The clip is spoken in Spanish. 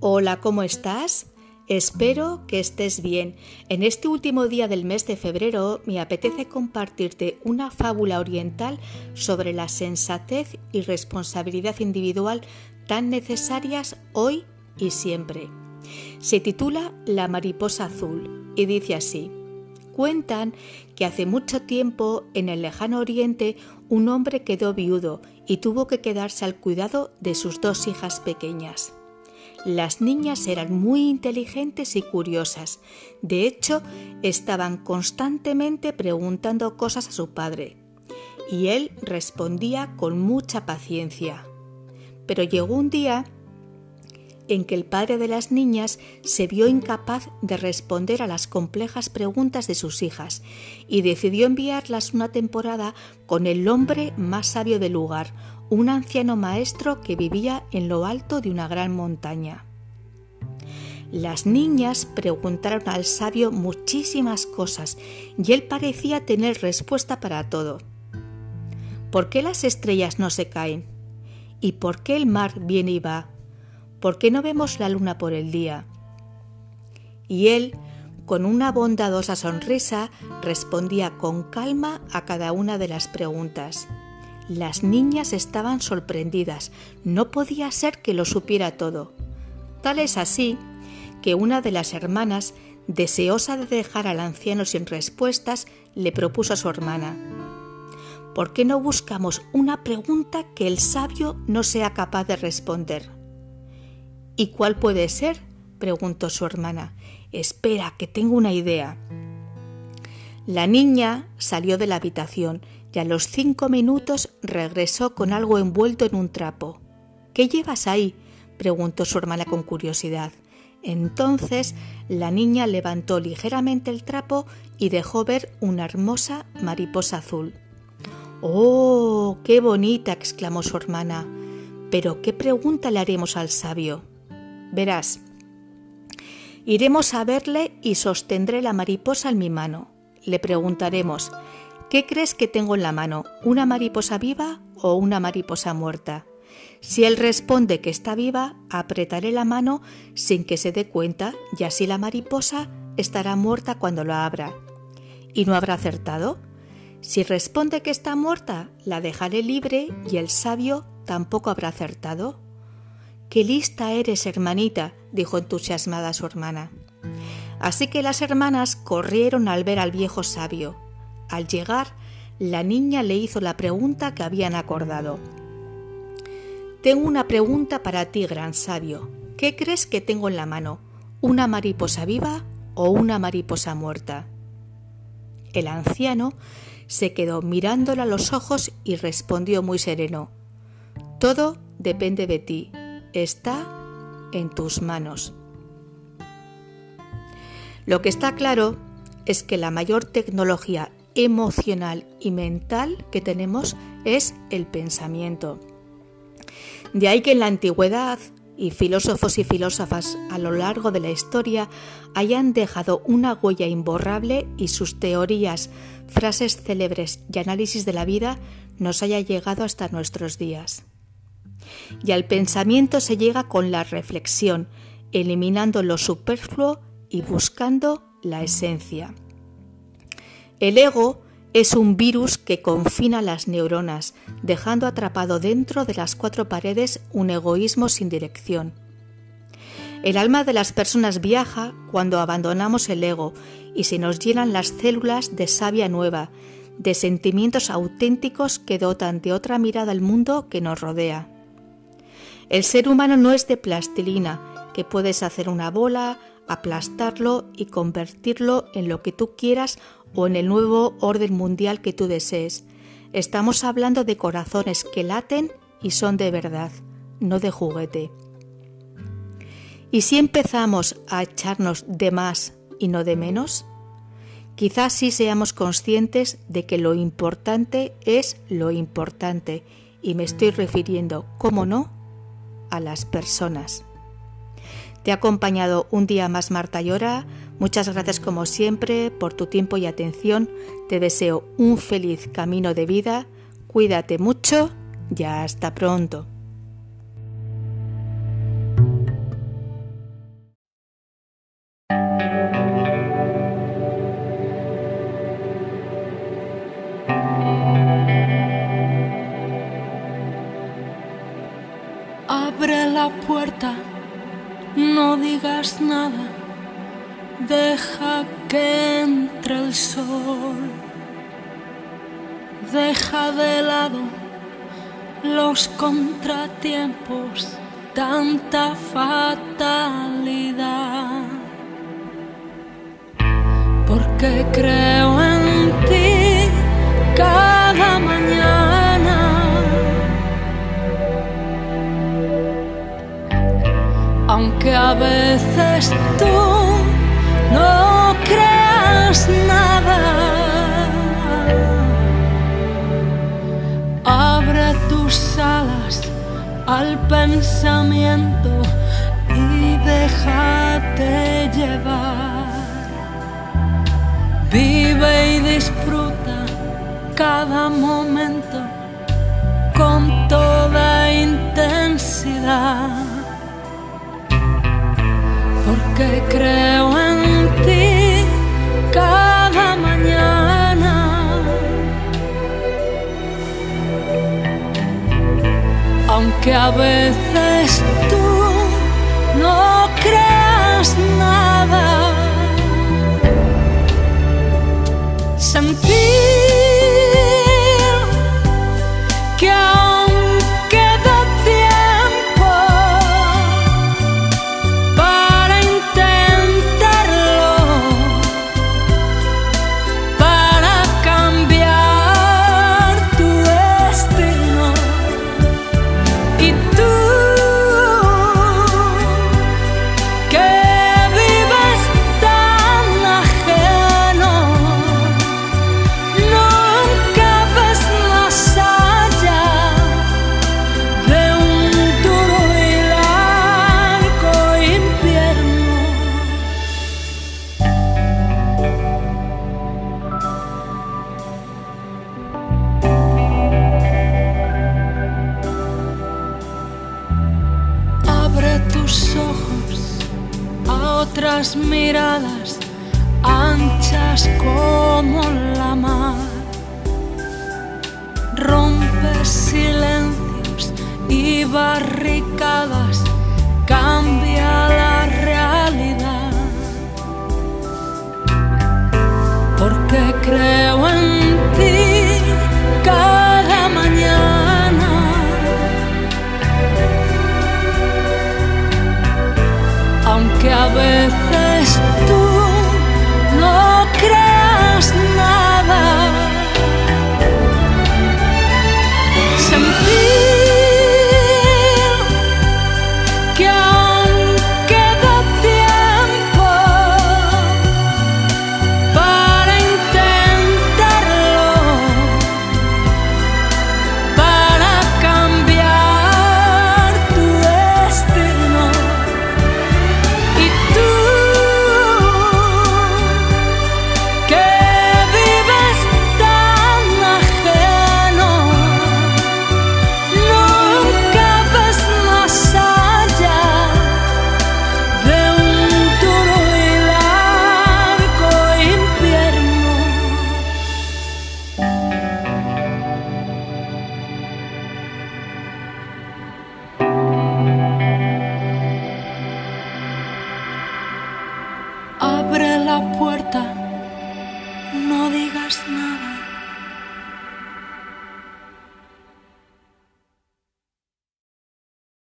Hola, ¿cómo estás? Espero que estés bien. En este último día del mes de febrero me apetece compartirte una fábula oriental sobre la sensatez y responsabilidad individual tan necesarias hoy y siempre. Se titula La mariposa azul y dice así. Cuentan que hace mucho tiempo en el lejano oriente un hombre quedó viudo y tuvo que quedarse al cuidado de sus dos hijas pequeñas. Las niñas eran muy inteligentes y curiosas. De hecho, estaban constantemente preguntando cosas a su padre. Y él respondía con mucha paciencia. Pero llegó un día en que el padre de las niñas se vio incapaz de responder a las complejas preguntas de sus hijas y decidió enviarlas una temporada con el hombre más sabio del lugar, un anciano maestro que vivía en lo alto de una gran montaña. Las niñas preguntaron al sabio muchísimas cosas y él parecía tener respuesta para todo. ¿Por qué las estrellas no se caen? ¿Y por qué el mar viene y va? ¿Por qué no vemos la luna por el día? Y él, con una bondadosa sonrisa, respondía con calma a cada una de las preguntas. Las niñas estaban sorprendidas, no podía ser que lo supiera todo. Tal es así que una de las hermanas, deseosa de dejar al anciano sin respuestas, le propuso a su hermana, ¿por qué no buscamos una pregunta que el sabio no sea capaz de responder? ¿Y cuál puede ser? preguntó su hermana. Espera, que tengo una idea. La niña salió de la habitación y a los cinco minutos regresó con algo envuelto en un trapo. ¿Qué llevas ahí? preguntó su hermana con curiosidad. Entonces la niña levantó ligeramente el trapo y dejó ver una hermosa mariposa azul. ¡Oh, qué bonita! exclamó su hermana. Pero ¿qué pregunta le haremos al sabio? Verás, iremos a verle y sostendré la mariposa en mi mano. Le preguntaremos, ¿Qué crees que tengo en la mano? ¿Una mariposa viva o una mariposa muerta? Si él responde que está viva, apretaré la mano sin que se dé cuenta y así la mariposa estará muerta cuando lo abra. ¿Y no habrá acertado? Si responde que está muerta, la dejaré libre y el sabio tampoco habrá acertado. Qué lista eres, hermanita, dijo entusiasmada su hermana. Así que las hermanas corrieron al ver al viejo sabio. Al llegar, la niña le hizo la pregunta que habían acordado. Tengo una pregunta para ti, gran sabio. ¿Qué crees que tengo en la mano? ¿Una mariposa viva o una mariposa muerta? El anciano se quedó mirándola a los ojos y respondió muy sereno. Todo depende de ti. Está en tus manos. Lo que está claro es que la mayor tecnología emocional y mental que tenemos es el pensamiento. De ahí que en la antigüedad y filósofos y filósofas a lo largo de la historia hayan dejado una huella imborrable y sus teorías, frases célebres y análisis de la vida nos haya llegado hasta nuestros días. Y al pensamiento se llega con la reflexión, eliminando lo superfluo y buscando la esencia. El ego es un virus que confina las neuronas, dejando atrapado dentro de las cuatro paredes un egoísmo sin dirección. El alma de las personas viaja cuando abandonamos el ego y se nos llenan las células de savia nueva, de sentimientos auténticos que dotan de otra mirada al mundo que nos rodea. El ser humano no es de plastilina, que puedes hacer una bola, aplastarlo y convertirlo en lo que tú quieras o en el nuevo orden mundial que tú desees. Estamos hablando de corazones que laten y son de verdad, no de juguete. ¿Y si empezamos a echarnos de más y no de menos? Quizás sí seamos conscientes de que lo importante es lo importante y me estoy refiriendo, ¿cómo no?, a las personas. Te ha acompañado un día más Marta Llora. Muchas gracias como siempre por tu tiempo y atención. Te deseo un feliz camino de vida. Cuídate mucho. Ya hasta pronto. Abre la puerta, no digas nada deja que entre el sol. Deja de lado los contratiempos, tanta fatalidad. Porque creo en ti cada mañana. Aunque a veces tú no creas nada. Abre tus alas al pensamiento y déjate llevar. Vive y disfruta cada momento con toda intensidad. Porque creo peace. Ojos a otras miradas anchas como la mar. Rompe silencios y barricadas, cambia la realidad.